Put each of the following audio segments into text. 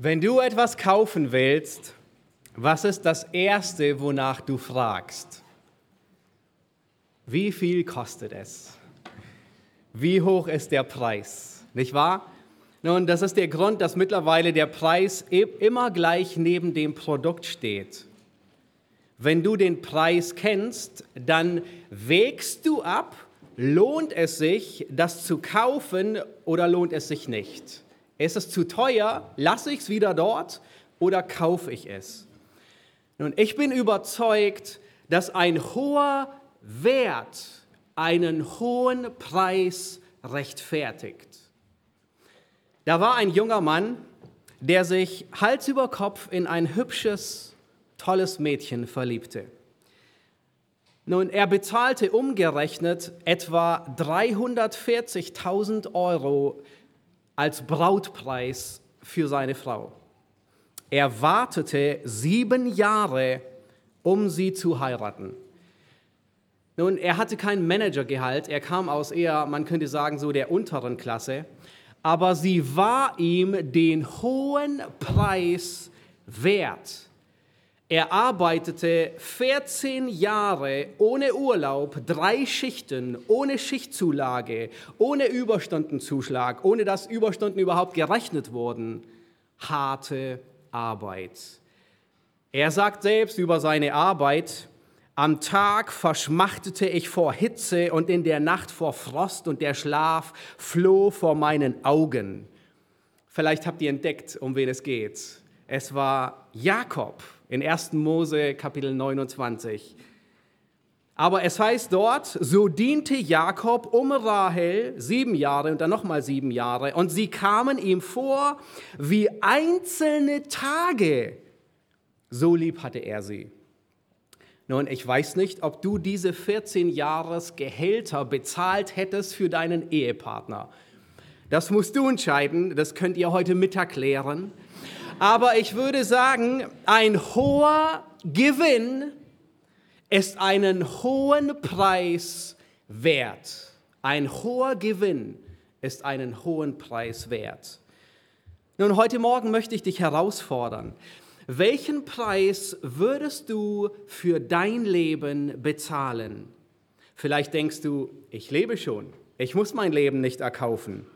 Wenn du etwas kaufen willst, was ist das Erste, wonach du fragst? Wie viel kostet es? Wie hoch ist der Preis? Nicht wahr? Nun, das ist der Grund, dass mittlerweile der Preis e- immer gleich neben dem Produkt steht. Wenn du den Preis kennst, dann wägst du ab, lohnt es sich, das zu kaufen oder lohnt es sich nicht. Ist es zu teuer? Lasse ich es wieder dort oder kaufe ich es? Nun, ich bin überzeugt, dass ein hoher Wert einen hohen Preis rechtfertigt. Da war ein junger Mann, der sich Hals über Kopf in ein hübsches, tolles Mädchen verliebte. Nun, er bezahlte umgerechnet etwa 340.000 Euro als Brautpreis für seine Frau. Er wartete sieben Jahre, um sie zu heiraten. Nun, er hatte kein Managergehalt, er kam aus eher, man könnte sagen, so der unteren Klasse, aber sie war ihm den hohen Preis wert. Er arbeitete 14 Jahre ohne Urlaub, drei Schichten, ohne Schichtzulage, ohne Überstundenzuschlag, ohne dass Überstunden überhaupt gerechnet wurden. Harte Arbeit. Er sagt selbst über seine Arbeit, am Tag verschmachtete ich vor Hitze und in der Nacht vor Frost und der Schlaf floh vor meinen Augen. Vielleicht habt ihr entdeckt, um wen es geht. Es war Jakob in 1. Mose Kapitel 29. Aber es heißt dort, so diente Jakob um Rahel sieben Jahre und dann nochmal sieben Jahre und sie kamen ihm vor wie einzelne Tage. So lieb hatte er sie. Nun, ich weiß nicht, ob du diese 14 Jahres Gehälter bezahlt hättest für deinen Ehepartner. Das musst du entscheiden, das könnt ihr heute Mittag klären. Aber ich würde sagen, ein hoher Gewinn ist einen hohen Preis wert. Ein hoher Gewinn ist einen hohen Preis wert. Nun, heute Morgen möchte ich dich herausfordern. Welchen Preis würdest du für dein Leben bezahlen? Vielleicht denkst du, ich lebe schon, ich muss mein Leben nicht erkaufen.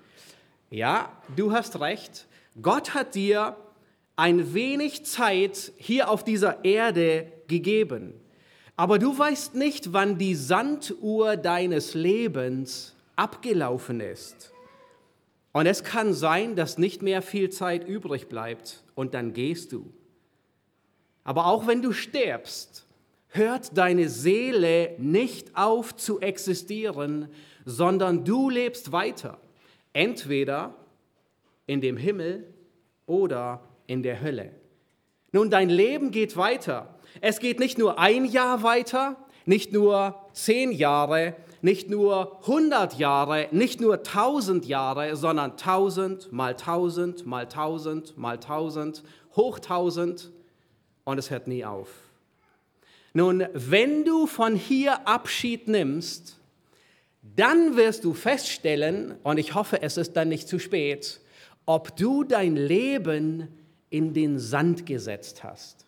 Ja, du hast recht. Gott hat dir ein wenig Zeit hier auf dieser Erde gegeben. Aber du weißt nicht, wann die Sanduhr deines Lebens abgelaufen ist. Und es kann sein, dass nicht mehr viel Zeit übrig bleibt und dann gehst du. Aber auch wenn du stirbst, hört deine Seele nicht auf zu existieren, sondern du lebst weiter. Entweder in dem Himmel oder in der Hölle. Nun, dein Leben geht weiter. Es geht nicht nur ein Jahr weiter, nicht nur zehn Jahre, nicht nur hundert Jahre, nicht nur tausend Jahre, sondern tausend mal tausend mal tausend mal tausend, hoch tausend und es hört nie auf. Nun, wenn du von hier Abschied nimmst, dann wirst du feststellen, und ich hoffe, es ist dann nicht zu spät, ob du dein Leben in den Sand gesetzt hast.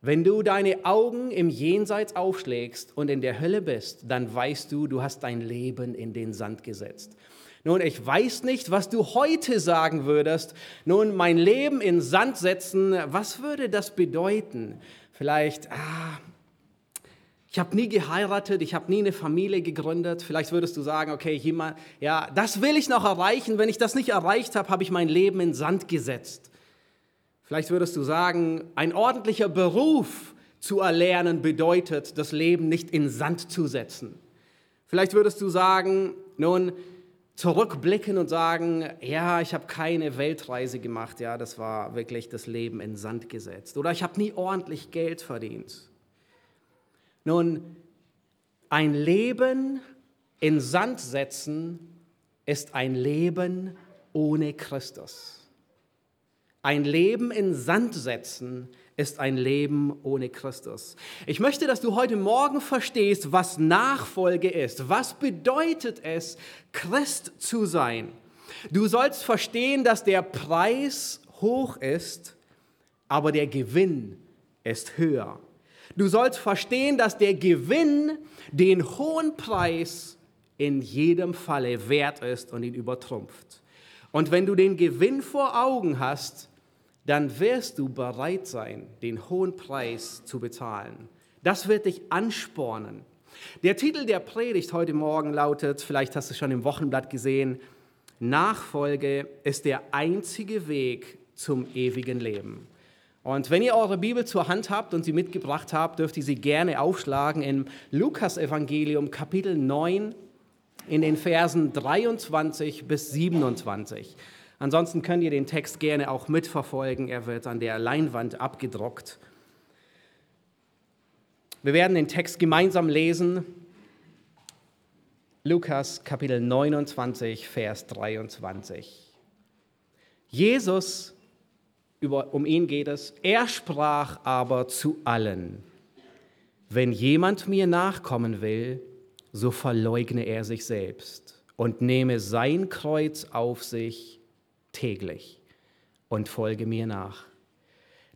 Wenn du deine Augen im Jenseits aufschlägst und in der Hölle bist, dann weißt du, du hast dein Leben in den Sand gesetzt. Nun, ich weiß nicht, was du heute sagen würdest. Nun, mein Leben in Sand setzen, was würde das bedeuten? Vielleicht, ah, ich habe nie geheiratet, ich habe nie eine Familie gegründet. Vielleicht würdest du sagen, okay, jemand, ja, das will ich noch erreichen. Wenn ich das nicht erreicht habe, habe ich mein Leben in Sand gesetzt. Vielleicht würdest du sagen, ein ordentlicher Beruf zu erlernen bedeutet, das Leben nicht in Sand zu setzen. Vielleicht würdest du sagen, nun, zurückblicken und sagen, ja, ich habe keine Weltreise gemacht, ja, das war wirklich das Leben in Sand gesetzt. Oder ich habe nie ordentlich Geld verdient. Nun, ein Leben in Sand setzen ist ein Leben ohne Christus. Ein Leben in Sand setzen ist ein Leben ohne Christus. Ich möchte, dass du heute Morgen verstehst, was Nachfolge ist. Was bedeutet es, Christ zu sein? Du sollst verstehen, dass der Preis hoch ist, aber der Gewinn ist höher. Du sollst verstehen, dass der Gewinn den hohen Preis in jedem Falle wert ist und ihn übertrumpft. Und wenn du den Gewinn vor Augen hast, dann wirst du bereit sein, den hohen Preis zu bezahlen. Das wird dich anspornen. Der Titel der Predigt heute Morgen lautet, vielleicht hast du es schon im Wochenblatt gesehen, Nachfolge ist der einzige Weg zum ewigen Leben. Und wenn ihr eure Bibel zur Hand habt und sie mitgebracht habt, dürft ihr sie gerne aufschlagen im Lukas-Evangelium, Kapitel 9, in den Versen 23 bis 27. Ansonsten könnt ihr den Text gerne auch mitverfolgen. Er wird an der Leinwand abgedruckt. Wir werden den Text gemeinsam lesen. Lukas Kapitel 29, Vers 23. Jesus, über, um ihn geht es, er sprach aber zu allen, wenn jemand mir nachkommen will, so verleugne er sich selbst und nehme sein Kreuz auf sich täglich und folge mir nach.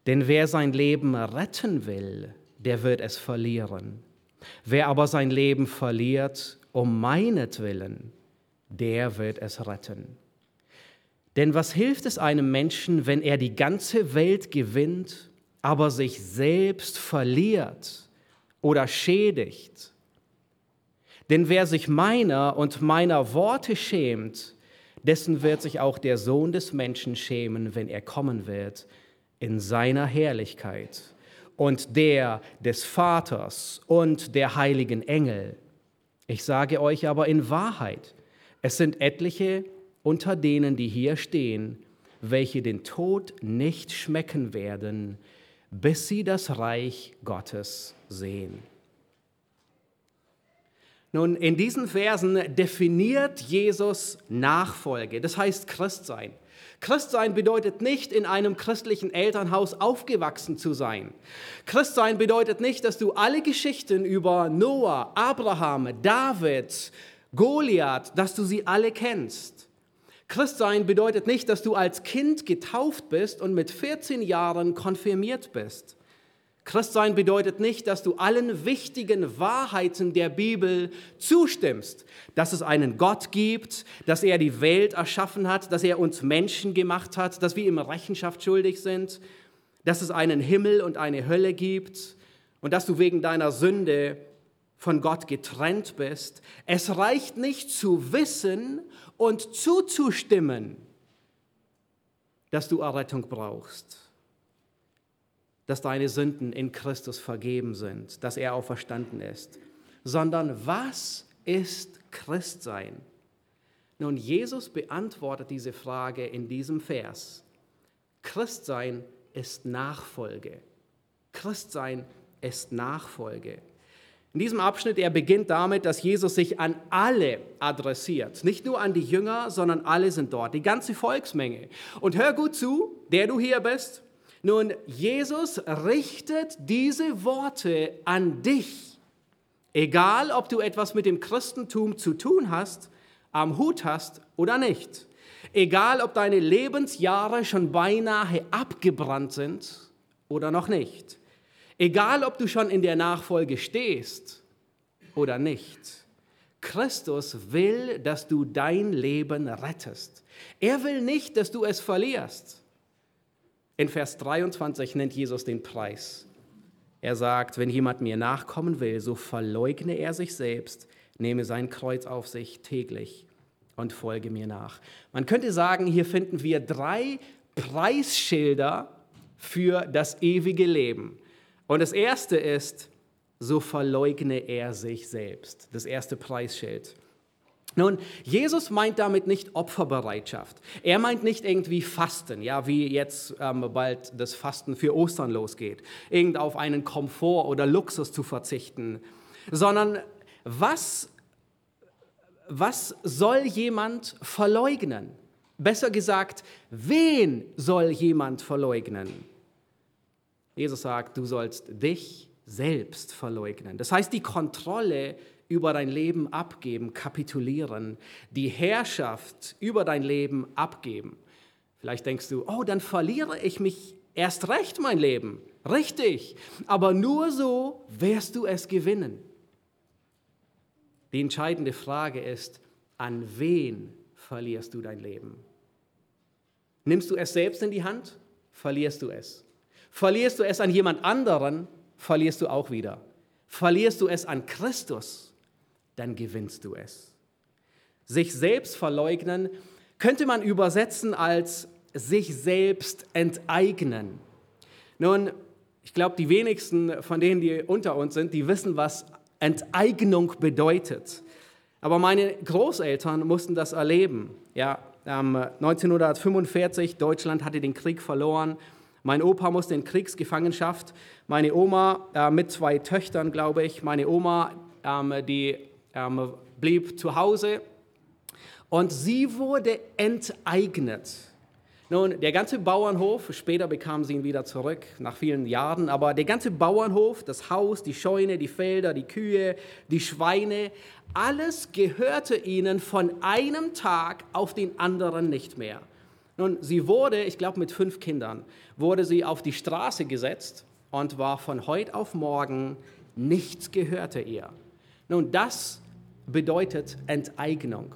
Denn wer sein Leben retten will, der wird es verlieren. Wer aber sein Leben verliert um meinetwillen, der wird es retten. Denn was hilft es einem Menschen, wenn er die ganze Welt gewinnt, aber sich selbst verliert oder schädigt? Denn wer sich meiner und meiner Worte schämt, dessen wird sich auch der Sohn des Menschen schämen, wenn er kommen wird in seiner Herrlichkeit und der des Vaters und der heiligen Engel. Ich sage euch aber in Wahrheit, es sind etliche unter denen, die hier stehen, welche den Tod nicht schmecken werden, bis sie das Reich Gottes sehen. Nun, in diesen Versen definiert Jesus Nachfolge, das heißt Christsein. Christsein bedeutet nicht, in einem christlichen Elternhaus aufgewachsen zu sein. Christsein bedeutet nicht, dass du alle Geschichten über Noah, Abraham, David, Goliath, dass du sie alle kennst. Christsein bedeutet nicht, dass du als Kind getauft bist und mit 14 Jahren konfirmiert bist. Christsein bedeutet nicht, dass du allen wichtigen Wahrheiten der Bibel zustimmst, dass es einen Gott gibt, dass er die Welt erschaffen hat, dass er uns Menschen gemacht hat, dass wir ihm Rechenschaft schuldig sind, dass es einen Himmel und eine Hölle gibt und dass du wegen deiner Sünde von Gott getrennt bist. Es reicht nicht zu wissen und zuzustimmen, dass du Errettung brauchst dass deine Sünden in Christus vergeben sind, dass er auferstanden ist, sondern was ist Christsein? Nun, Jesus beantwortet diese Frage in diesem Vers. Christsein ist Nachfolge. Christsein ist Nachfolge. In diesem Abschnitt, er beginnt damit, dass Jesus sich an alle adressiert. Nicht nur an die Jünger, sondern alle sind dort, die ganze Volksmenge. Und hör gut zu, der du hier bist, nun, Jesus richtet diese Worte an dich. Egal, ob du etwas mit dem Christentum zu tun hast, am Hut hast oder nicht. Egal, ob deine Lebensjahre schon beinahe abgebrannt sind oder noch nicht. Egal, ob du schon in der Nachfolge stehst oder nicht. Christus will, dass du dein Leben rettest. Er will nicht, dass du es verlierst. In Vers 23 nennt Jesus den Preis. Er sagt, wenn jemand mir nachkommen will, so verleugne er sich selbst, nehme sein Kreuz auf sich täglich und folge mir nach. Man könnte sagen, hier finden wir drei Preisschilder für das ewige Leben. Und das erste ist, so verleugne er sich selbst. Das erste Preisschild. Nun, Jesus meint damit nicht Opferbereitschaft. Er meint nicht irgendwie Fasten, ja, wie jetzt ähm, bald das Fasten für Ostern losgeht, irgend auf einen Komfort oder Luxus zu verzichten, sondern was, was soll jemand verleugnen? Besser gesagt, wen soll jemand verleugnen? Jesus sagt, du sollst dich selbst verleugnen. Das heißt, die Kontrolle über dein Leben abgeben, kapitulieren, die Herrschaft über dein Leben abgeben. Vielleicht denkst du, oh, dann verliere ich mich erst recht mein Leben. Richtig, aber nur so wirst du es gewinnen. Die entscheidende Frage ist, an wen verlierst du dein Leben? Nimmst du es selbst in die Hand, verlierst du es. Verlierst du es an jemand anderen, verlierst du auch wieder. Verlierst du es an Christus, dann gewinnst du es. Sich selbst verleugnen könnte man übersetzen als sich selbst enteignen. Nun, ich glaube, die wenigsten von denen, die unter uns sind, die wissen, was Enteignung bedeutet. Aber meine Großeltern mussten das erleben. Ja, 1945, Deutschland hatte den Krieg verloren. Mein Opa musste in Kriegsgefangenschaft. Meine Oma äh, mit zwei Töchtern, glaube ich. Meine Oma, ähm, die ähm, blieb zu Hause und sie wurde enteignet. Nun, der ganze Bauernhof, später bekam sie ihn wieder zurück, nach vielen Jahren, aber der ganze Bauernhof, das Haus, die Scheune, die Felder, die Kühe, die Schweine, alles gehörte ihnen von einem Tag auf den anderen nicht mehr. Nun, sie wurde, ich glaube mit fünf Kindern, wurde sie auf die Straße gesetzt und war von heute auf morgen, nichts gehörte ihr. Nun, das bedeutet Enteignung.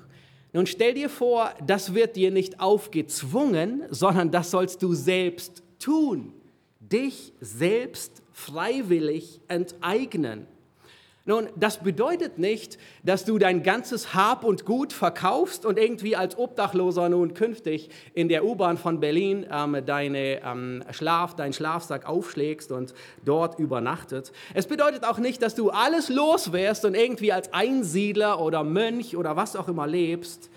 Nun stell dir vor, das wird dir nicht aufgezwungen, sondern das sollst du selbst tun. Dich selbst freiwillig enteignen. Nun, das bedeutet nicht, dass du dein ganzes Hab und Gut verkaufst und irgendwie als Obdachloser nun künftig in der U-Bahn von Berlin ähm, deine ähm, Schlaf, deinen Schlafsack aufschlägst und dort übernachtet. Es bedeutet auch nicht, dass du alles loswärst und irgendwie als Einsiedler oder Mönch oder was auch immer lebst,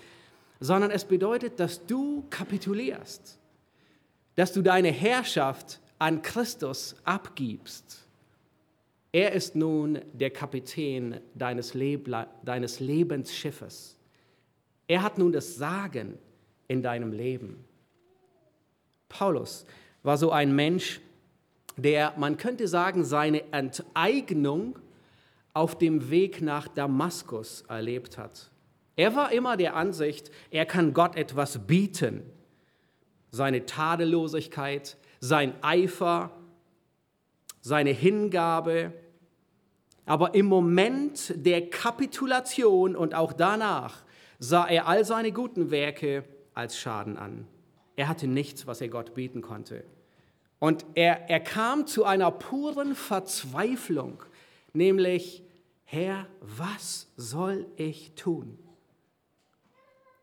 sondern es bedeutet, dass du kapitulierst, dass du deine Herrschaft an Christus abgibst er ist nun der Kapitän deines, Lebla deines Lebensschiffes. Er hat nun das Sagen in deinem Leben. Paulus war so ein Mensch, der, man könnte sagen, seine Enteignung auf dem Weg nach Damaskus erlebt hat. Er war immer der Ansicht, er kann Gott etwas bieten. Seine Tadellosigkeit, sein Eifer, seine Hingabe, aber im Moment der Kapitulation und auch danach sah er all seine guten Werke als Schaden an. Er hatte nichts, was er Gott bieten konnte. Und er, er kam zu einer puren Verzweiflung, nämlich, Herr, was soll ich tun?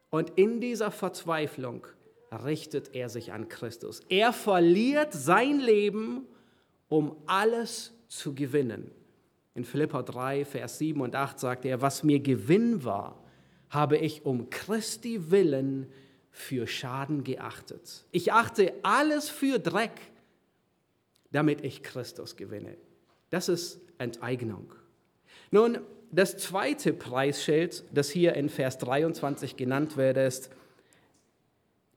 Und in dieser Verzweiflung richtet er sich an Christus. Er verliert sein Leben, um alles zu gewinnen. In Philippa 3, Vers 7 und 8 sagt er, was mir Gewinn war, habe ich um Christi willen für Schaden geachtet. Ich achte alles für Dreck, damit ich Christus gewinne. Das ist Enteignung. Nun, das zweite Preisschild, das hier in Vers 23 genannt wird, ist,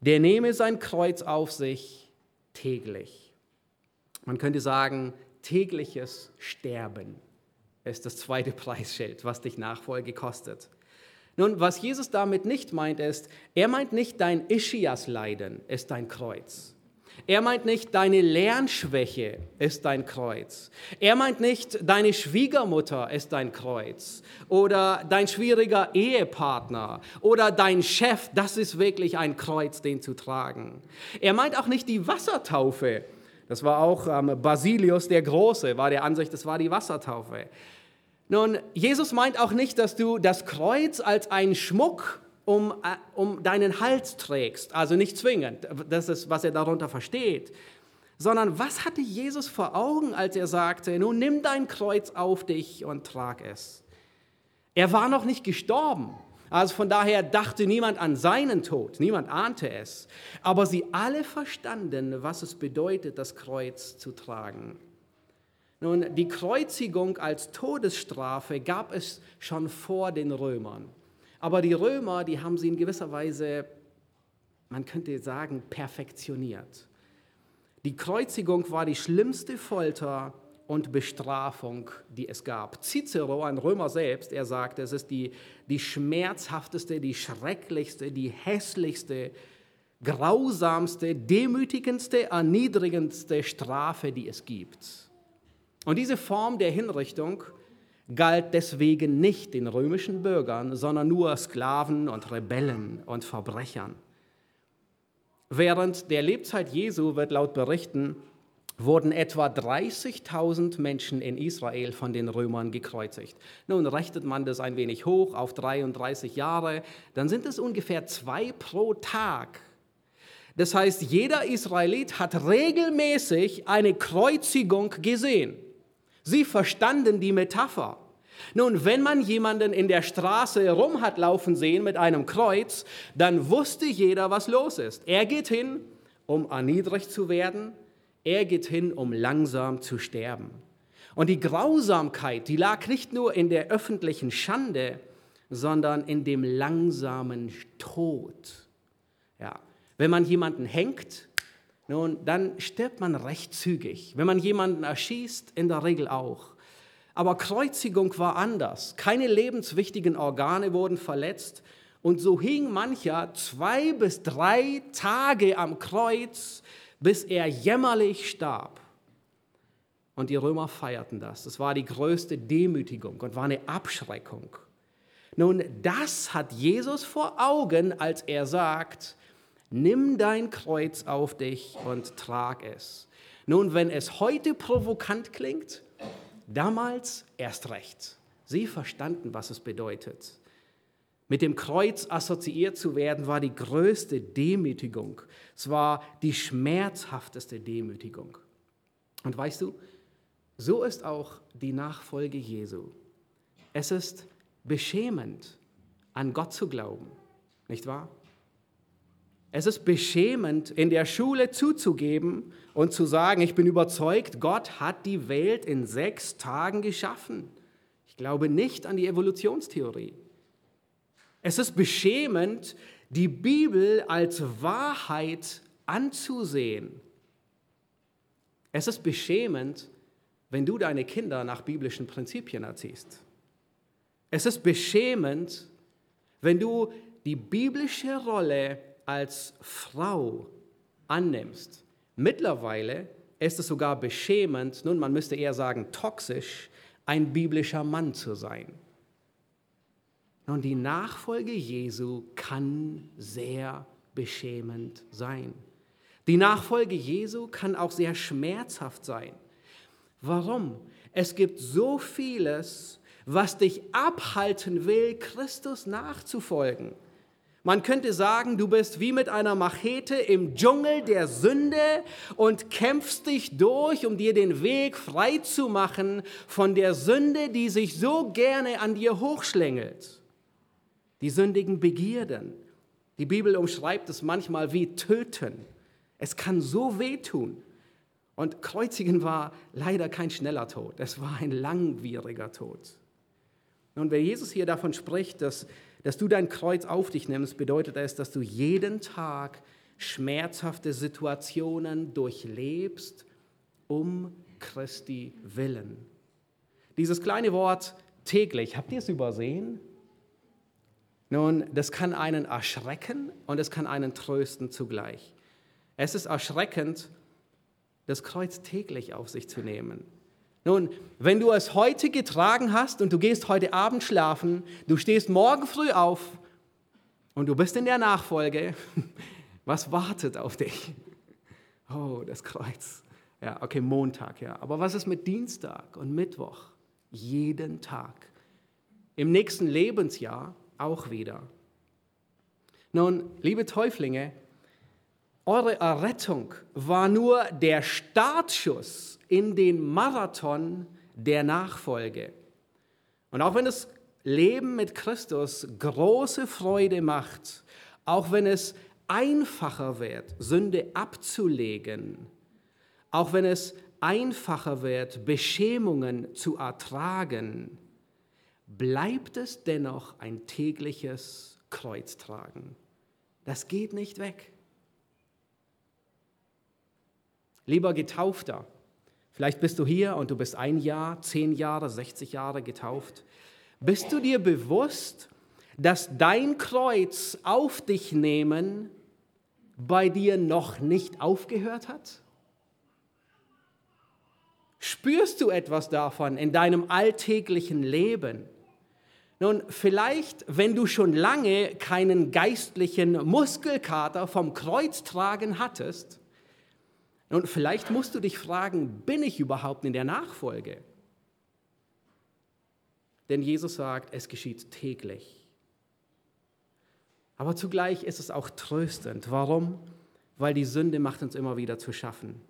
der nehme sein Kreuz auf sich täglich. Man könnte sagen, tägliches Sterben ist das zweite Preisschild, was dich Nachfolge kostet. Nun, was Jesus damit nicht meint, ist, er meint nicht dein Ischias-Leiden ist dein Kreuz. Er meint nicht deine Lernschwäche ist dein Kreuz. Er meint nicht deine Schwiegermutter ist dein Kreuz oder dein schwieriger Ehepartner oder dein Chef, das ist wirklich ein Kreuz, den zu tragen. Er meint auch nicht die Wassertaufe. Das war auch ähm, Basilius der Große, war der Ansicht, das war die Wassertaufe. Nun, Jesus meint auch nicht, dass du das Kreuz als einen Schmuck um, äh, um deinen Hals trägst, also nicht zwingend, das ist, was er darunter versteht, sondern was hatte Jesus vor Augen, als er sagte, nun nimm dein Kreuz auf dich und trag es. Er war noch nicht gestorben, also von daher dachte niemand an seinen Tod, niemand ahnte es, aber sie alle verstanden, was es bedeutet, das Kreuz zu tragen. Nun, die Kreuzigung als Todesstrafe gab es schon vor den Römern. Aber die Römer, die haben sie in gewisser Weise, man könnte sagen, perfektioniert. Die Kreuzigung war die schlimmste Folter, und Bestrafung, die es gab. Cicero, ein Römer selbst, er sagte, es ist die, die schmerzhafteste, die schrecklichste, die hässlichste, grausamste, demütigendste, erniedrigendste Strafe, die es gibt. Und diese Form der Hinrichtung galt deswegen nicht den römischen Bürgern, sondern nur Sklaven und Rebellen und Verbrechern. Während der Lebzeit Jesu wird laut Berichten wurden etwa 30.000 Menschen in Israel von den Römern gekreuzigt. Nun rechnet man das ein wenig hoch auf 33 Jahre, dann sind es ungefähr zwei pro Tag. Das heißt, jeder Israelit hat regelmäßig eine Kreuzigung gesehen. Sie verstanden die Metapher. Nun, wenn man jemanden in der Straße herum hat laufen sehen mit einem Kreuz, dann wusste jeder, was los ist. Er geht hin, um erniedrigt zu werden, er geht hin, um langsam zu sterben. Und die Grausamkeit, die lag nicht nur in der öffentlichen Schande, sondern in dem langsamen Tod. Ja, wenn man jemanden hängt, nun, dann stirbt man recht zügig. Wenn man jemanden erschießt, in der Regel auch. Aber Kreuzigung war anders. Keine lebenswichtigen Organe wurden verletzt. Und so hing mancher zwei bis drei Tage am Kreuz, bis er jämmerlich starb. Und die Römer feierten das. Das war die größte Demütigung und war eine Abschreckung. Nun, das hat Jesus vor Augen, als er sagt, nimm dein Kreuz auf dich und trag es. Nun, wenn es heute provokant klingt, damals erst recht. Sie verstanden, was es bedeutet. Mit dem Kreuz assoziiert zu werden, war die größte Demütigung. Es war die schmerzhafteste Demütigung. Und weißt du, so ist auch die Nachfolge Jesu. Es ist beschämend, an Gott zu glauben, nicht wahr? Es ist beschämend, in der Schule zuzugeben und zu sagen, ich bin überzeugt, Gott hat die Welt in sechs Tagen geschaffen. Ich glaube nicht an die Evolutionstheorie. Es ist beschämend, die Bibel als Wahrheit anzusehen. Es ist beschämend, wenn du deine Kinder nach biblischen Prinzipien erziehst. Es ist beschämend, wenn du die biblische Rolle als Frau annimmst. Mittlerweile ist es sogar beschämend, nun man müsste eher sagen toxisch, ein biblischer Mann zu sein. Und die Nachfolge Jesu kann sehr beschämend sein. Die Nachfolge Jesu kann auch sehr schmerzhaft sein. Warum? Es gibt so vieles, was dich abhalten will, Christus nachzufolgen. Man könnte sagen, du bist wie mit einer Machete im Dschungel der Sünde und kämpfst dich durch, um dir den Weg frei zu machen von der Sünde, die sich so gerne an dir hochschlängelt die sündigen Begierden. Die Bibel umschreibt es manchmal wie töten. Es kann so wehtun. Und Kreuzigen war leider kein schneller Tod, es war ein langwieriger Tod. Und wenn Jesus hier davon spricht, dass, dass du dein Kreuz auf dich nimmst, bedeutet es, dass du jeden Tag schmerzhafte Situationen durchlebst, um Christi willen. Dieses kleine Wort täglich, habt ihr es übersehen? Nun, das kann einen erschrecken und es kann einen trösten zugleich. Es ist erschreckend, das Kreuz täglich auf sich zu nehmen. Nun, wenn du es heute getragen hast und du gehst heute Abend schlafen, du stehst morgen früh auf und du bist in der Nachfolge, was wartet auf dich? Oh, das Kreuz. Ja, okay, Montag, ja. Aber was ist mit Dienstag und Mittwoch? Jeden Tag. Im nächsten Lebensjahr auch wieder. Nun, liebe Täuflinge, eure Errettung war nur der Startschuss in den Marathon der Nachfolge. Und auch wenn das Leben mit Christus große Freude macht, auch wenn es einfacher wird, Sünde abzulegen, auch wenn es einfacher wird, Beschämungen zu ertragen, bleibt es dennoch ein tägliches Kreuztragen. Das geht nicht weg. Lieber Getaufter, Vielleicht bist du hier und du bist ein Jahr, zehn Jahre, 60 Jahre getauft. Bist du dir bewusst, dass dein Kreuz auf dich nehmen bei dir noch nicht aufgehört hat? Spürst du etwas davon in deinem alltäglichen Leben? Nun, vielleicht, wenn du schon lange keinen geistlichen Muskelkater vom Kreuz tragen hattest, und vielleicht musst du dich fragen, bin ich überhaupt in der Nachfolge? Denn Jesus sagt, es geschieht täglich. Aber zugleich ist es auch tröstend. Warum? Weil die Sünde macht uns immer wieder zu schaffen.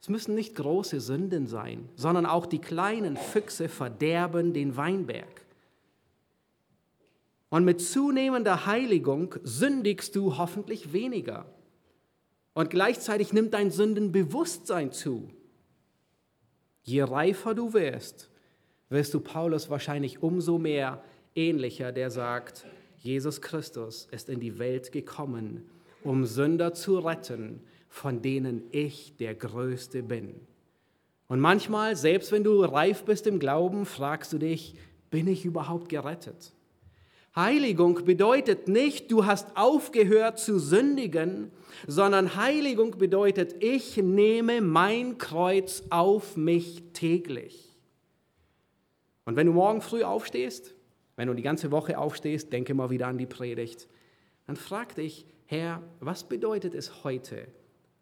Es müssen nicht große Sünden sein, sondern auch die kleinen Füchse verderben den Weinberg. Und mit zunehmender Heiligung sündigst du hoffentlich weniger. Und gleichzeitig nimmt dein Sündenbewusstsein zu. Je reifer du wirst, wirst du Paulus wahrscheinlich umso mehr ähnlicher, der sagt, Jesus Christus ist in die Welt gekommen, um Sünder zu retten, von denen ich der Größte bin. Und manchmal, selbst wenn du reif bist im Glauben, fragst du dich, bin ich überhaupt gerettet? Heiligung bedeutet nicht, du hast aufgehört zu sündigen, sondern Heiligung bedeutet, ich nehme mein Kreuz auf mich täglich. Und wenn du morgen früh aufstehst, wenn du die ganze Woche aufstehst, denke mal wieder an die Predigt, dann frag dich, Herr, was bedeutet es heute,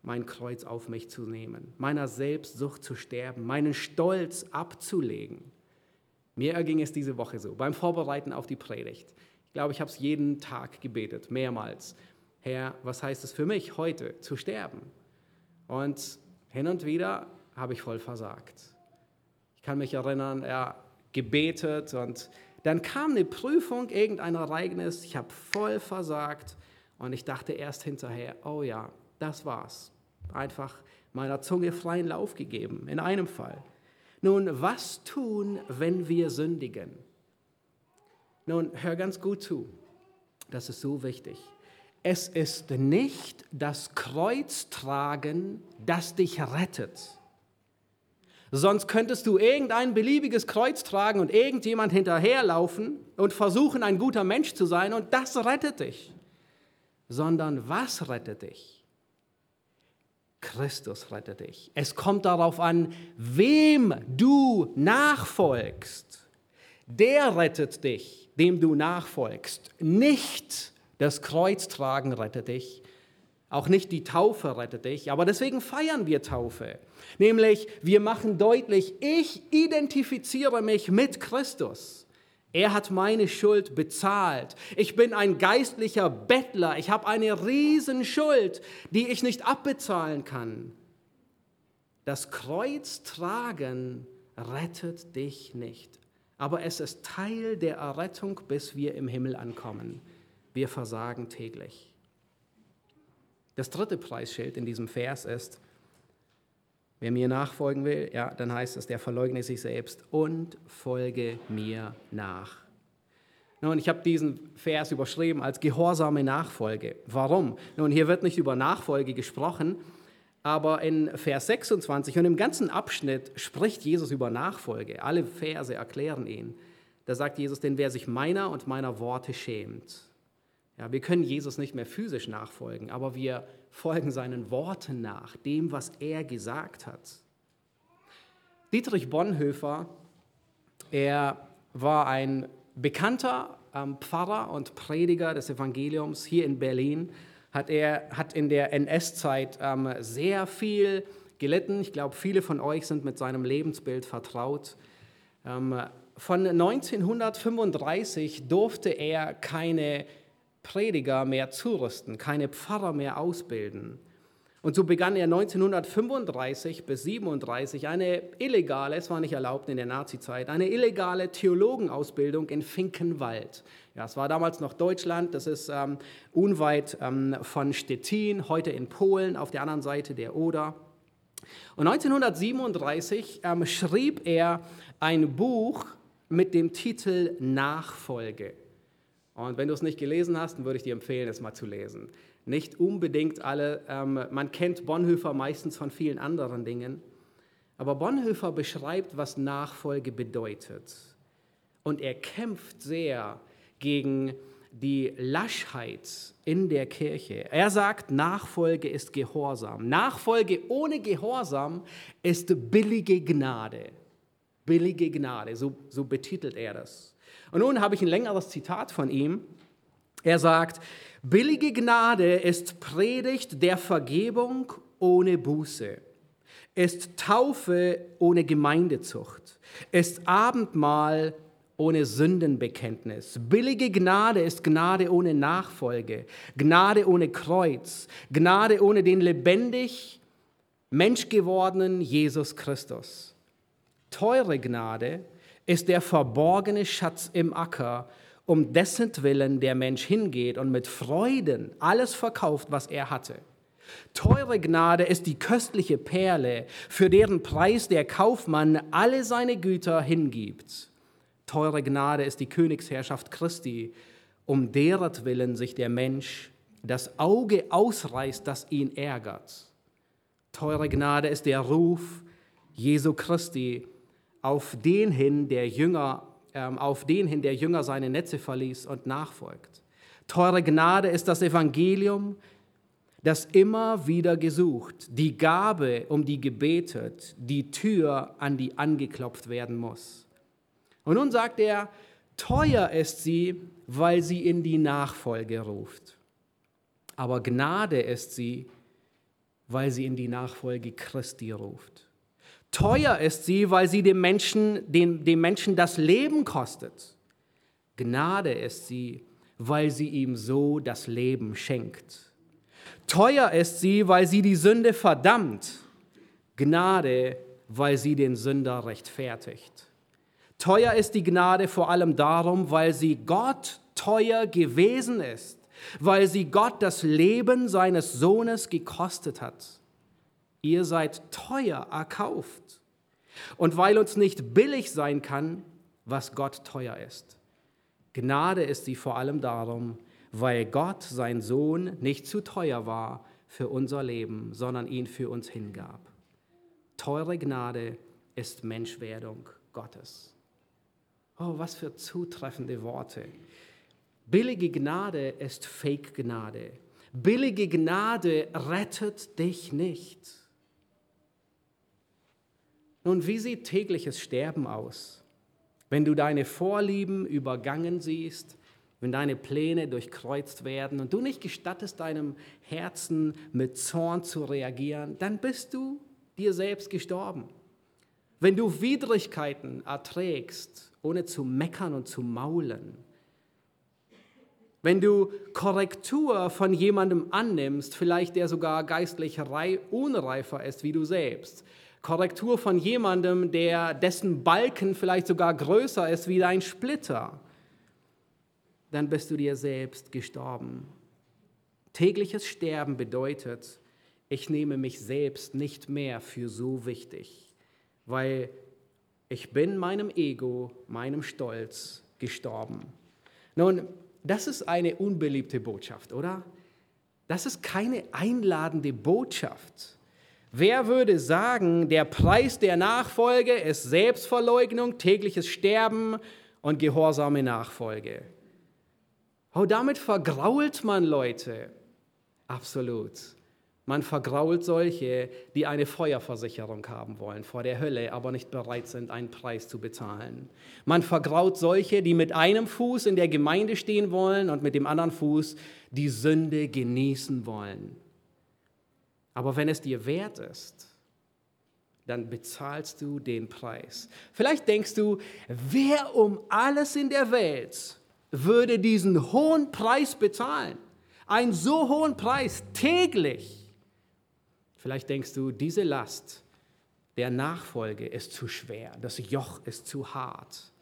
mein Kreuz auf mich zu nehmen, meiner Selbstsucht zu sterben, meinen Stolz abzulegen? Mir erging es diese Woche so, beim Vorbereiten auf die Predigt. Ich glaube, ich habe es jeden Tag gebetet, mehrmals. Herr, was heißt es für mich heute zu sterben? Und hin und wieder habe ich voll versagt. Ich kann mich erinnern, er gebetet und dann kam eine Prüfung, irgendein Ereignis, ich habe voll versagt und ich dachte erst hinterher, oh ja, das war's. Einfach meiner Zunge freien Lauf gegeben, in einem Fall. Nun, was tun, wenn wir sündigen? Nun, hör ganz gut zu. Das ist so wichtig. Es ist nicht das Kreuztragen, das dich rettet. Sonst könntest du irgendein beliebiges Kreuz tragen und irgendjemand hinterherlaufen und versuchen, ein guter Mensch zu sein und das rettet dich. Sondern was rettet dich? Christus rettet dich. Es kommt darauf an, wem du nachfolgst. Der rettet dich, dem du nachfolgst. Nicht das Kreuztragen rettet dich, auch nicht die Taufe rettet dich, aber deswegen feiern wir Taufe. Nämlich, wir machen deutlich, ich identifiziere mich mit Christus. Er hat meine Schuld bezahlt. Ich bin ein geistlicher Bettler. Ich habe eine Riesenschuld, die ich nicht abbezahlen kann. Das Kreuz tragen rettet dich nicht. Aber es ist Teil der Errettung, bis wir im Himmel ankommen. Wir versagen täglich. Das dritte Preisschild in diesem Vers ist, Wer mir nachfolgen will, ja, dann heißt es, der verleugne sich selbst und folge mir nach. Nun, ich habe diesen Vers überschrieben als gehorsame Nachfolge. Warum? Nun, hier wird nicht über Nachfolge gesprochen, aber in Vers 26 und im ganzen Abschnitt spricht Jesus über Nachfolge. Alle Verse erklären ihn. Da sagt Jesus, denn wer sich meiner und meiner Worte schämt. Ja, wir können Jesus nicht mehr physisch nachfolgen, aber wir folgen seinen Worten nach, dem, was er gesagt hat. Dietrich Bonhoeffer, er war ein bekannter ähm, Pfarrer und Prediger des Evangeliums hier in Berlin. Hat er hat in der NS-Zeit ähm, sehr viel gelitten. Ich glaube, viele von euch sind mit seinem Lebensbild vertraut. Ähm, von 1935 durfte er keine Prediger mehr zurüsten, keine Pfarrer mehr ausbilden. Und so begann er 1935 bis 37 eine illegale, es war nicht erlaubt in der Nazizeit, eine illegale Theologenausbildung in Finkenwald. Ja, es war damals noch Deutschland, das ist ähm, unweit ähm, von Stettin, heute in Polen, auf der anderen Seite der Oder. Und 1937 ähm, schrieb er ein Buch mit dem Titel Nachfolge. Und wenn du es nicht gelesen hast, dann würde ich dir empfehlen, es mal zu lesen. Nicht unbedingt alle, ähm, man kennt Bonhoeffer meistens von vielen anderen Dingen, Aber Bonhoeffer beschreibt, was Nachfolge bedeutet. Und er kämpft sehr gegen die Laschheit in der Kirche. Er sagt, Nachfolge ist Gehorsam. Nachfolge ohne Gehorsam ist billige Gnade. Billige Gnade, so, so betitelt er das. Und nun habe ich ein längeres Zitat von ihm. Er sagt, billige Gnade ist Predigt der Vergebung ohne Buße, ist Taufe ohne Gemeindezucht, ist Abendmahl ohne Sündenbekenntnis. Billige Gnade ist Gnade ohne Nachfolge, Gnade ohne Kreuz, Gnade ohne den lebendig menschgewordenen Jesus Christus. Teure Gnade ist der verborgene Schatz im Acker, um dessen Willen der Mensch hingeht und mit Freuden alles verkauft, was er hatte. Teure Gnade ist die köstliche Perle, für deren Preis der Kaufmann alle seine Güter hingibt. Teure Gnade ist die Königsherrschaft Christi, um deretwillen sich der Mensch das Auge ausreißt, das ihn ärgert. Teure Gnade ist der Ruf Jesu Christi auf den hin, der Jünger, äh, auf den hin, der Jünger seine Netze verließ und nachfolgt. Teure Gnade ist das Evangelium, das immer wieder gesucht, die Gabe, um die gebetet, die Tür, an die angeklopft werden muss. Und nun sagt er, teuer ist sie, weil sie in die Nachfolge ruft. Aber Gnade ist sie, weil sie in die Nachfolge Christi ruft. Teuer ist sie, weil sie dem Menschen, dem, dem Menschen das Leben kostet. Gnade ist sie, weil sie ihm so das Leben schenkt. Teuer ist sie, weil sie die Sünde verdammt. Gnade, weil sie den Sünder rechtfertigt. Teuer ist die Gnade vor allem darum, weil sie Gott teuer gewesen ist, weil sie Gott das Leben seines Sohnes gekostet hat. Ihr seid teuer erkauft. Und weil uns nicht billig sein kann, was Gott teuer ist. Gnade ist sie vor allem darum, weil Gott, sein Sohn, nicht zu teuer war für unser Leben, sondern ihn für uns hingab. Teure Gnade ist Menschwerdung Gottes. Oh, was für zutreffende Worte. Billige Gnade ist Fake-Gnade. Billige Gnade rettet dich nicht. Nun, wie sieht tägliches Sterben aus? Wenn du deine Vorlieben übergangen siehst, wenn deine Pläne durchkreuzt werden und du nicht gestattest, deinem Herzen mit Zorn zu reagieren, dann bist du dir selbst gestorben. Wenn du Widrigkeiten erträgst ohne zu meckern und zu maulen. Wenn du Korrektur von jemandem annimmst, vielleicht der sogar geistlich unreifer ist wie du selbst, Korrektur von jemandem, der dessen Balken vielleicht sogar größer ist wie dein Splitter, dann bist du dir selbst gestorben. Tägliches Sterben bedeutet, ich nehme mich selbst nicht mehr für so wichtig, weil ich bin meinem Ego, meinem Stolz gestorben. Nun, das ist eine unbeliebte Botschaft, oder? Das ist keine einladende Botschaft. Wer würde sagen, der Preis der Nachfolge ist Selbstverleugnung, tägliches Sterben und gehorsame Nachfolge? Oh, damit vergrault man Leute. Absolut. Man vergrault solche, die eine Feuerversicherung haben wollen vor der Hölle, aber nicht bereit sind, einen Preis zu bezahlen. Man vergrault solche, die mit einem Fuß in der Gemeinde stehen wollen und mit dem anderen Fuß die Sünde genießen wollen. Aber wenn es dir wert ist, dann bezahlst du den Preis. Vielleicht denkst du, wer um alles in der Welt würde diesen hohen Preis bezahlen? Einen so hohen Preis täglich. Vielleicht denkst du, diese Last der Nachfolge ist zu schwer, das Joch ist zu hart.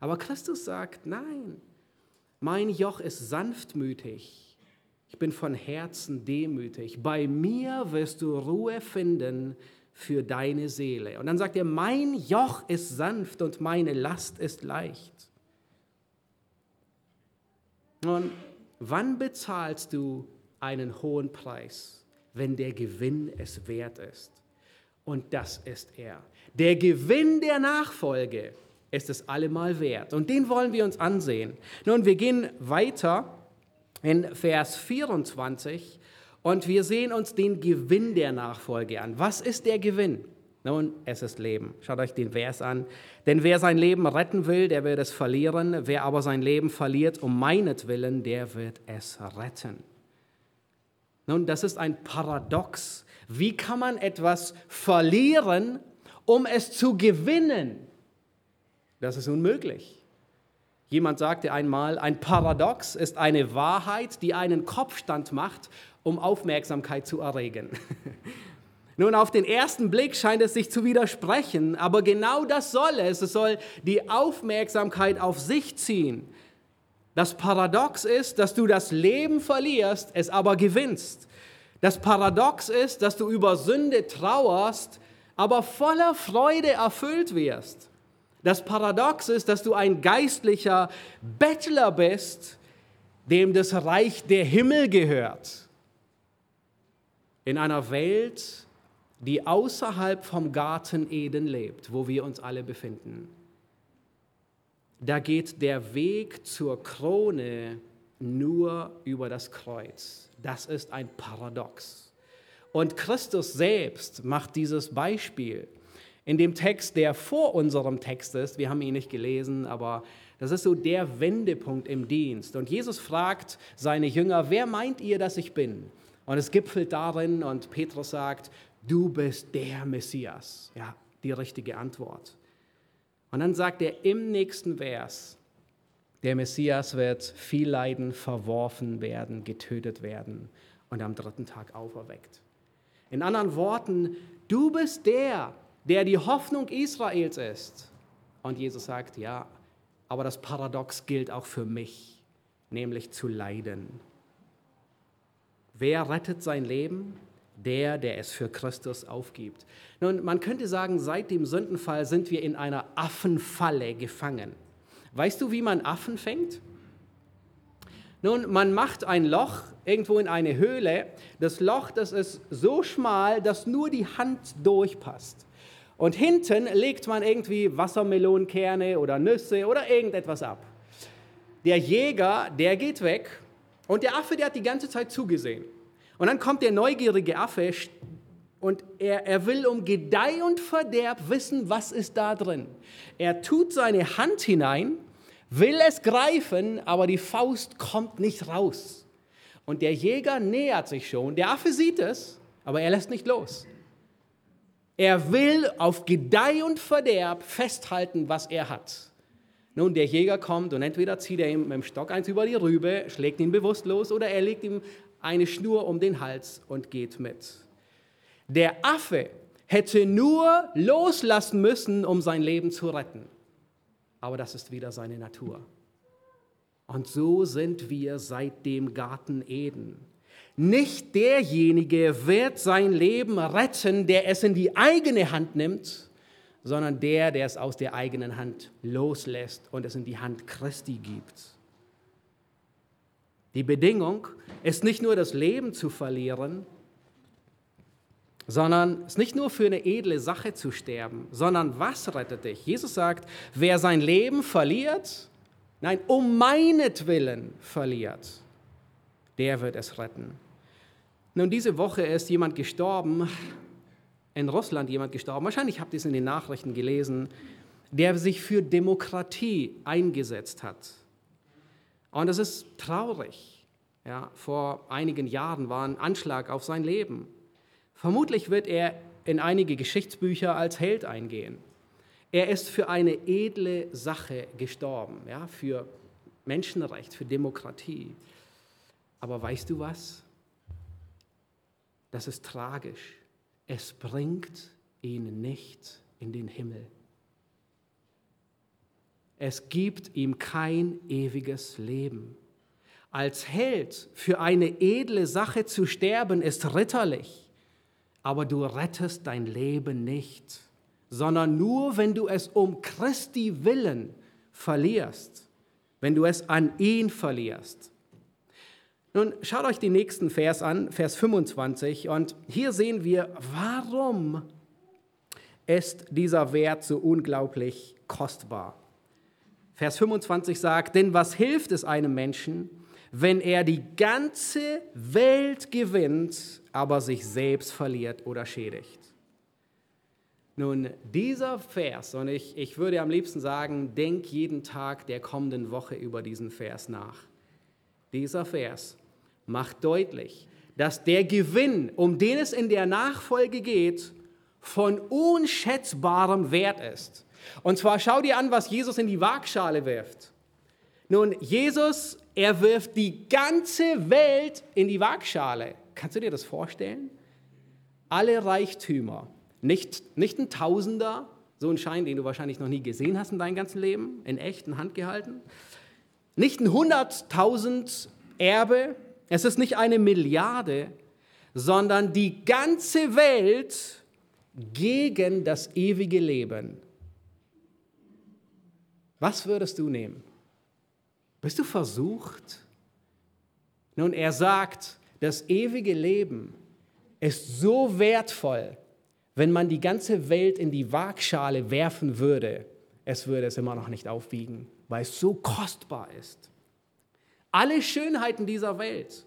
Aber Christus sagt, nein, mein Joch ist sanftmütig, ich bin von Herzen demütig, bei mir wirst du Ruhe finden für deine Seele. Und dann sagt er, mein Joch ist sanft und meine Last ist leicht. Und wann bezahlst du einen hohen Preis? wenn der Gewinn es wert ist. Und das ist er. Der Gewinn der Nachfolge ist es allemal wert. Und den wollen wir uns ansehen. Nun, wir gehen weiter in Vers 24 und wir sehen uns den Gewinn der Nachfolge an. Was ist der Gewinn? Nun, es ist Leben. Schaut euch den Vers an. Denn wer sein Leben retten will, der wird es verlieren. Wer aber sein Leben verliert um meinetwillen, der wird es retten. Nun, das ist ein Paradox. Wie kann man etwas verlieren, um es zu gewinnen? Das ist unmöglich. Jemand sagte einmal, ein Paradox ist eine Wahrheit, die einen Kopfstand macht, um Aufmerksamkeit zu erregen. Nun, auf den ersten Blick scheint es sich zu widersprechen, aber genau das soll es. Es soll die Aufmerksamkeit auf sich ziehen. Das Paradox ist, dass du das Leben verlierst, es aber gewinnst. Das Paradox ist, dass du über Sünde trauerst, aber voller Freude erfüllt wirst. Das Paradox ist, dass du ein geistlicher Bettler bist, dem das Reich der Himmel gehört. In einer Welt, die außerhalb vom Garten Eden lebt, wo wir uns alle befinden. Da geht der Weg zur Krone nur über das Kreuz. Das ist ein Paradox. Und Christus selbst macht dieses Beispiel in dem Text, der vor unserem Text ist. Wir haben ihn nicht gelesen, aber das ist so der Wendepunkt im Dienst. Und Jesus fragt seine Jünger, wer meint ihr, dass ich bin? Und es gipfelt darin und Petrus sagt, du bist der Messias. Ja, die richtige Antwort. Und dann sagt er im nächsten Vers, der Messias wird viel leiden, verworfen werden, getötet werden und am dritten Tag auferweckt. In anderen Worten, du bist der, der die Hoffnung Israels ist. Und Jesus sagt, ja, aber das Paradox gilt auch für mich, nämlich zu leiden. Wer rettet sein Leben? Der, der es für Christus aufgibt. Nun, man könnte sagen, seit dem Sündenfall sind wir in einer Affenfalle gefangen. Weißt du, wie man Affen fängt? Nun, man macht ein Loch irgendwo in eine Höhle. Das Loch, das ist so schmal, dass nur die Hand durchpasst. Und hinten legt man irgendwie Wassermelonenkerne oder Nüsse oder irgendetwas ab. Der Jäger, der geht weg und der Affe, der hat die ganze Zeit zugesehen. Und dann kommt der neugierige Affe und er, er will um Gedeih und Verderb wissen, was ist da drin. Er tut seine Hand hinein, will es greifen, aber die Faust kommt nicht raus. Und der Jäger nähert sich schon. Der Affe sieht es, aber er lässt nicht los. Er will auf Gedeih und Verderb festhalten, was er hat. Nun, der Jäger kommt und entweder zieht er ihm mit dem Stock eins über die Rübe, schlägt ihn bewusstlos oder er legt ihm eine Schnur um den Hals und geht mit. Der Affe hätte nur loslassen müssen, um sein Leben zu retten. Aber das ist wieder seine Natur. Und so sind wir seit dem Garten Eden. Nicht derjenige wird sein Leben retten, der es in die eigene Hand nimmt, sondern der, der es aus der eigenen Hand loslässt und es in die Hand Christi gibt. Die Bedingung ist nicht nur das Leben zu verlieren, sondern es ist nicht nur für eine edle Sache zu sterben, sondern was rettet dich? Jesus sagt, wer sein Leben verliert, nein, um meinetwillen verliert, der wird es retten. Nun, diese Woche ist jemand gestorben, in Russland jemand gestorben, wahrscheinlich habt ihr es in den Nachrichten gelesen, der sich für Demokratie eingesetzt hat. Und das ist traurig. Ja, vor einigen Jahren war ein Anschlag auf sein Leben. Vermutlich wird er in einige Geschichtsbücher als Held eingehen. Er ist für eine edle Sache gestorben, ja, für Menschenrecht, für Demokratie. Aber weißt du was? Das ist tragisch. Es bringt ihn nicht in den Himmel. Es gibt ihm kein ewiges Leben. Als Held für eine edle Sache zu sterben ist ritterlich, aber du rettest dein Leben nicht, sondern nur, wenn du es um Christi willen verlierst, wenn du es an ihn verlierst. Nun schaut euch den nächsten Vers an, Vers 25, und hier sehen wir, warum ist dieser Wert so unglaublich kostbar. Vers 25 sagt, denn was hilft es einem Menschen, wenn er die ganze Welt gewinnt, aber sich selbst verliert oder schädigt? Nun, dieser Vers, und ich, ich würde am liebsten sagen, denk jeden Tag der kommenden Woche über diesen Vers nach. Dieser Vers macht deutlich, dass der Gewinn, um den es in der Nachfolge geht, von unschätzbarem Wert ist. Und zwar schau dir an, was Jesus in die Waagschale wirft. Nun, Jesus, er wirft die ganze Welt in die Waagschale. Kannst du dir das vorstellen? Alle Reichtümer, nicht, nicht ein Tausender, so ein Schein, den du wahrscheinlich noch nie gesehen hast in deinem ganzen Leben, in echt, in Hand gehalten. Nicht ein hunderttausend Erbe, es ist nicht eine Milliarde, sondern die ganze Welt gegen das ewige Leben. Was würdest du nehmen? Bist du versucht? Nun, er sagt, das ewige Leben ist so wertvoll, wenn man die ganze Welt in die Waagschale werfen würde, es würde es immer noch nicht aufwiegen, weil es so kostbar ist. Alle Schönheiten dieser Welt.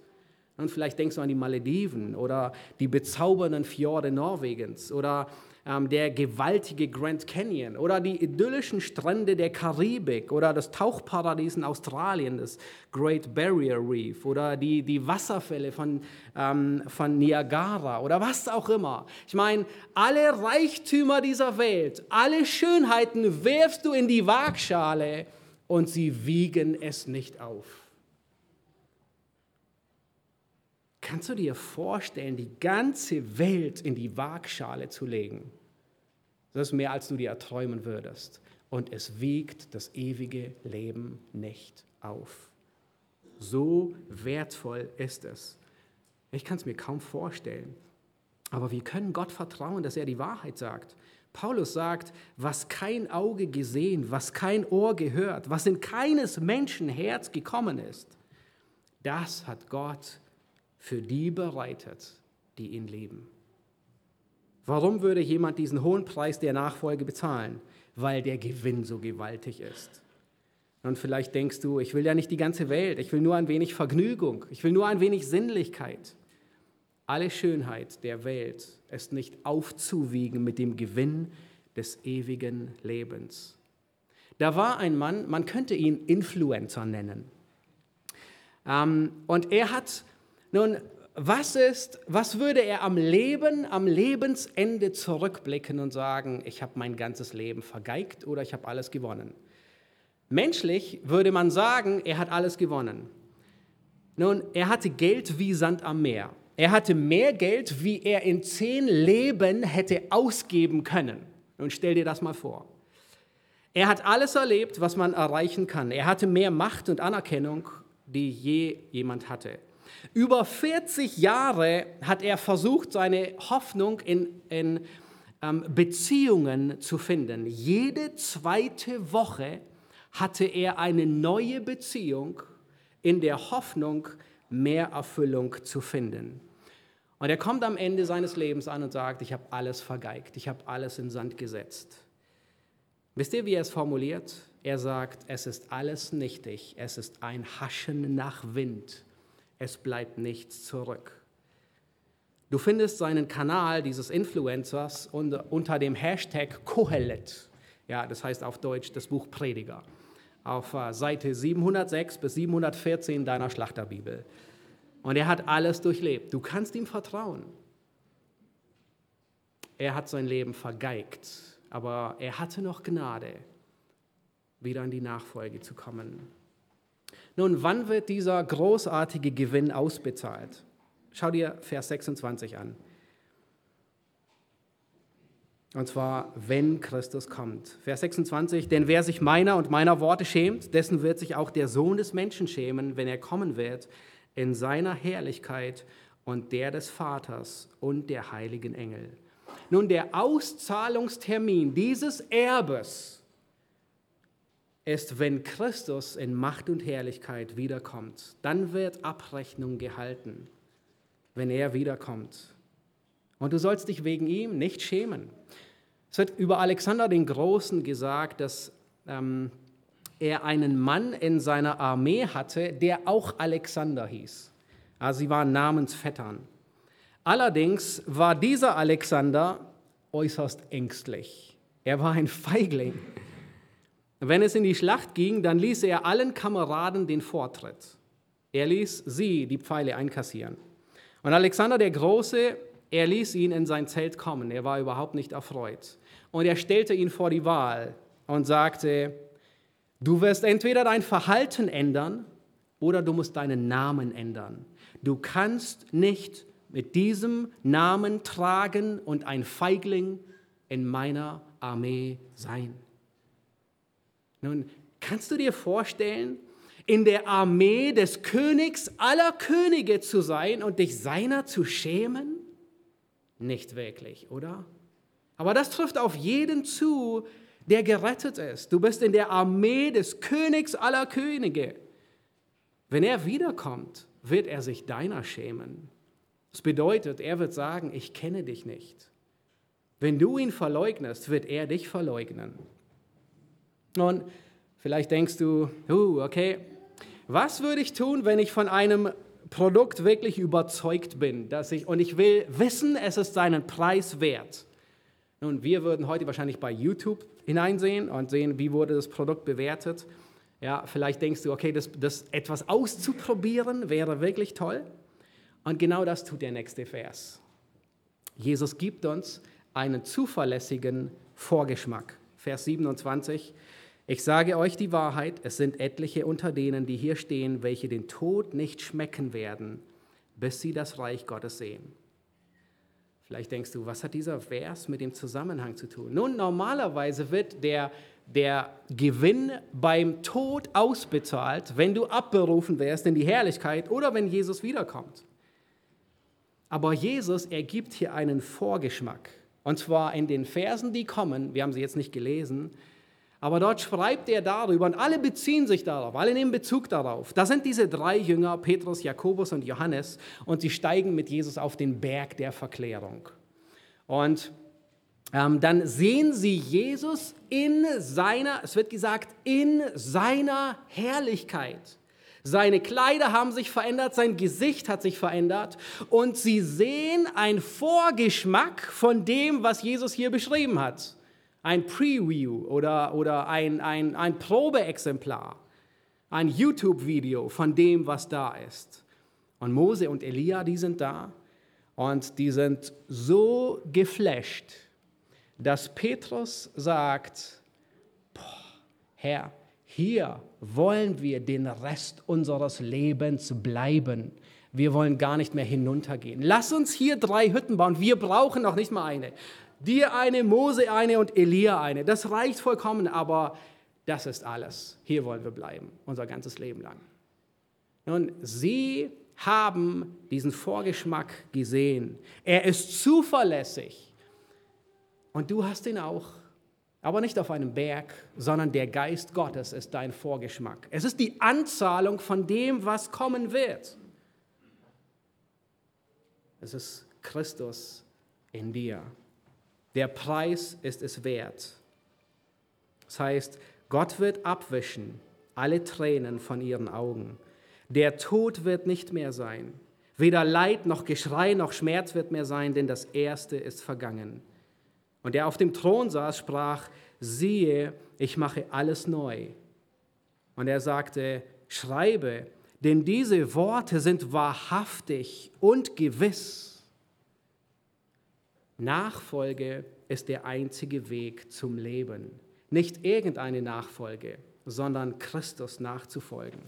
Und vielleicht denkst du an die Malediven oder die bezaubernden Fjorde Norwegens oder ähm, der gewaltige Grand Canyon oder die idyllischen Strände der Karibik oder das Tauchparadies in Australien, das Great Barrier Reef oder die, die Wasserfälle von, ähm, von Niagara oder was auch immer. Ich meine, alle Reichtümer dieser Welt, alle Schönheiten wirfst du in die Waagschale und sie wiegen es nicht auf. Kannst du dir vorstellen, die ganze Welt in die Waagschale zu legen? Das ist mehr, als du dir erträumen würdest. Und es wiegt das ewige Leben nicht auf. So wertvoll ist es. Ich kann es mir kaum vorstellen. Aber wir können Gott vertrauen, dass er die Wahrheit sagt. Paulus sagt, was kein Auge gesehen, was kein Ohr gehört, was in keines Menschen Herz gekommen ist, das hat Gott für die bereitet, die ihn lieben. Warum würde jemand diesen hohen Preis der Nachfolge bezahlen? Weil der Gewinn so gewaltig ist. Und vielleicht denkst du, ich will ja nicht die ganze Welt, ich will nur ein wenig Vergnügung, ich will nur ein wenig Sinnlichkeit. Alle Schönheit der Welt ist nicht aufzuwiegen mit dem Gewinn des ewigen Lebens. Da war ein Mann, man könnte ihn Influencer nennen. Ähm, und er hat nun, was ist, was würde er am Leben, am Lebensende zurückblicken und sagen, ich habe mein ganzes Leben vergeigt oder ich habe alles gewonnen? Menschlich würde man sagen, er hat alles gewonnen. Nun, er hatte Geld wie Sand am Meer. Er hatte mehr Geld, wie er in zehn Leben hätte ausgeben können. Nun stell dir das mal vor. Er hat alles erlebt, was man erreichen kann. Er hatte mehr Macht und Anerkennung, die je jemand hatte. Über 40 Jahre hat er versucht, seine Hoffnung in, in ähm, Beziehungen zu finden. Jede zweite Woche hatte er eine neue Beziehung in der Hoffnung, mehr Erfüllung zu finden. Und er kommt am Ende seines Lebens an und sagt, ich habe alles vergeigt, ich habe alles in Sand gesetzt. Wisst ihr, wie er es formuliert? Er sagt, es ist alles nichtig, es ist ein Haschen nach Wind es bleibt nichts zurück. Du findest seinen Kanal dieses Influencers unter dem Hashtag Kohelet. Ja, das heißt auf Deutsch das Buch Prediger. Auf äh, Seite 706 bis 714 deiner Schlachterbibel. Und er hat alles durchlebt. Du kannst ihm vertrauen. Er hat sein Leben vergeigt, aber er hatte noch Gnade, wieder in die Nachfolge zu kommen. Nun, wann wird dieser großartige Gewinn ausbezahlt? Schau dir Vers 26 an. Und zwar, wenn Christus kommt. Vers 26, denn wer sich meiner und meiner Worte schämt, dessen wird sich auch der Sohn des Menschen schämen, wenn er kommen wird in seiner Herrlichkeit und der des Vaters und der heiligen Engel. Nun, der Auszahlungstermin dieses Erbes ist, wenn Christus in Macht und Herrlichkeit wiederkommt. Dann wird Abrechnung gehalten, wenn er wiederkommt. Und du sollst dich wegen ihm nicht schämen. Es wird über Alexander den Großen gesagt, dass ähm, er einen Mann in seiner Armee hatte, der auch Alexander hieß. Also sie waren Namensvettern. Allerdings war dieser Alexander äußerst ängstlich. Er war ein Feigling. Wenn es in die Schlacht ging, dann ließ er allen Kameraden den Vortritt. Er ließ sie die Pfeile einkassieren. Und Alexander der Große, er ließ ihn in sein Zelt kommen. Er war überhaupt nicht erfreut. Und er stellte ihn vor die Wahl und sagte, du wirst entweder dein Verhalten ändern oder du musst deinen Namen ändern. Du kannst nicht mit diesem Namen tragen und ein Feigling in meiner Armee sein. Nun, kannst du dir vorstellen, in der Armee des Königs aller Könige zu sein und dich seiner zu schämen? Nicht wirklich, oder? Aber das trifft auf jeden zu, der gerettet ist. Du bist in der Armee des Königs aller Könige. Wenn er wiederkommt, wird er sich deiner schämen. Das bedeutet, er wird sagen, ich kenne dich nicht. Wenn du ihn verleugnest, wird er dich verleugnen. Und vielleicht denkst du, uh, okay, was würde ich tun, wenn ich von einem Produkt wirklich überzeugt bin, dass ich und ich will wissen, es ist seinen Preis wert. Nun, wir würden heute wahrscheinlich bei YouTube hineinsehen und sehen, wie wurde das Produkt bewertet. Ja, vielleicht denkst du, okay, das, das etwas auszuprobieren wäre wirklich toll. Und genau das tut der nächste Vers. Jesus gibt uns einen zuverlässigen Vorgeschmack. Vers 27. Ich sage euch die Wahrheit, es sind etliche unter denen, die hier stehen, welche den Tod nicht schmecken werden, bis sie das Reich Gottes sehen. Vielleicht denkst du, was hat dieser Vers mit dem Zusammenhang zu tun? Nun, normalerweise wird der, der Gewinn beim Tod ausbezahlt, wenn du abberufen wärst in die Herrlichkeit oder wenn Jesus wiederkommt. Aber Jesus ergibt hier einen Vorgeschmack. Und zwar in den Versen, die kommen, wir haben sie jetzt nicht gelesen, aber dort schreibt er darüber und alle beziehen sich darauf, alle nehmen Bezug darauf. Da sind diese drei Jünger, Petrus, Jakobus und Johannes, und sie steigen mit Jesus auf den Berg der Verklärung. Und ähm, dann sehen sie Jesus in seiner, es wird gesagt, in seiner Herrlichkeit. Seine Kleider haben sich verändert, sein Gesicht hat sich verändert und sie sehen einen Vorgeschmack von dem, was Jesus hier beschrieben hat. Ein Preview oder, oder ein, ein, ein Probeexemplar, ein YouTube-Video von dem, was da ist. Und Mose und Elia, die sind da und die sind so geflasht, dass Petrus sagt, Herr, hier wollen wir den Rest unseres Lebens bleiben. Wir wollen gar nicht mehr hinuntergehen. Lass uns hier drei Hütten bauen. Wir brauchen noch nicht mal eine. Dir eine, Mose eine und Elia eine. Das reicht vollkommen, aber das ist alles. Hier wollen wir bleiben, unser ganzes Leben lang. Nun, sie haben diesen Vorgeschmack gesehen. Er ist zuverlässig. Und du hast ihn auch. Aber nicht auf einem Berg, sondern der Geist Gottes ist dein Vorgeschmack. Es ist die Anzahlung von dem, was kommen wird. Es ist Christus in dir. Der Preis ist es wert. Das heißt, Gott wird abwischen alle Tränen von ihren Augen. Der Tod wird nicht mehr sein. Weder Leid noch Geschrei noch Schmerz wird mehr sein, denn das Erste ist vergangen. Und der auf dem Thron saß, sprach, siehe, ich mache alles neu. Und er sagte, schreibe, denn diese Worte sind wahrhaftig und gewiss. Nachfolge ist der einzige Weg zum Leben. Nicht irgendeine Nachfolge, sondern Christus nachzufolgen.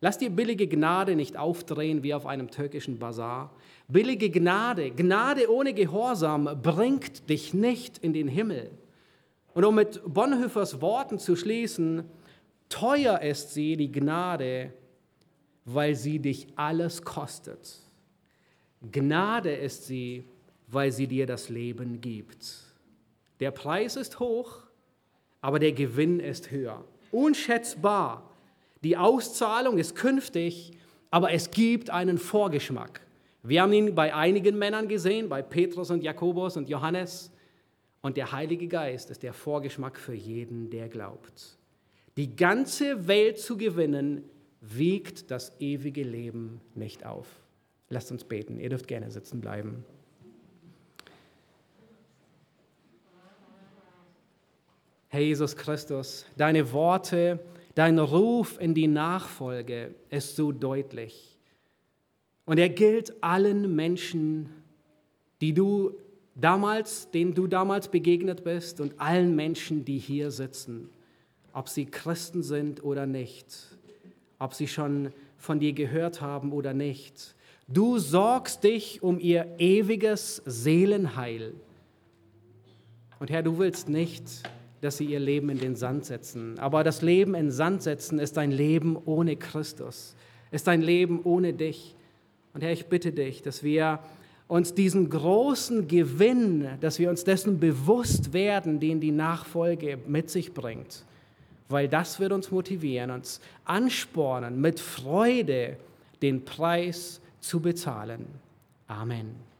Lass dir billige Gnade nicht aufdrehen wie auf einem türkischen Bazar. Billige Gnade, Gnade ohne Gehorsam bringt dich nicht in den Himmel. Und um mit Bonhoeffers Worten zu schließen, teuer ist sie, die Gnade, weil sie dich alles kostet. Gnade ist sie, weil sie dir das Leben gibt. Der Preis ist hoch, aber der Gewinn ist höher. Unschätzbar die Auszahlung ist künftig, aber es gibt einen Vorgeschmack. Wir haben ihn bei einigen Männern gesehen, bei Petrus und Jakobus und Johannes. Und der Heilige Geist ist der Vorgeschmack für jeden, der glaubt. Die ganze Welt zu gewinnen, wiegt das ewige Leben nicht auf. Lasst uns beten. Ihr dürft gerne sitzen bleiben. Herr Jesus Christus, deine Worte, dein Ruf in die Nachfolge ist so deutlich. Und er gilt allen Menschen, die du damals, denen du damals begegnet bist und allen Menschen, die hier sitzen, ob sie Christen sind oder nicht, ob sie schon von dir gehört haben oder nicht. Du sorgst dich um ihr ewiges Seelenheil. Und Herr, du willst nicht, dass sie ihr Leben in den Sand setzen. Aber das Leben in Sand setzen ist ein Leben ohne Christus, ist ein Leben ohne dich. Und Herr, ich bitte dich, dass wir uns diesen großen Gewinn, dass wir uns dessen bewusst werden, den die Nachfolge mit sich bringt. Weil das wird uns motivieren, uns anspornen, mit Freude den Preis zu bezahlen. Amen.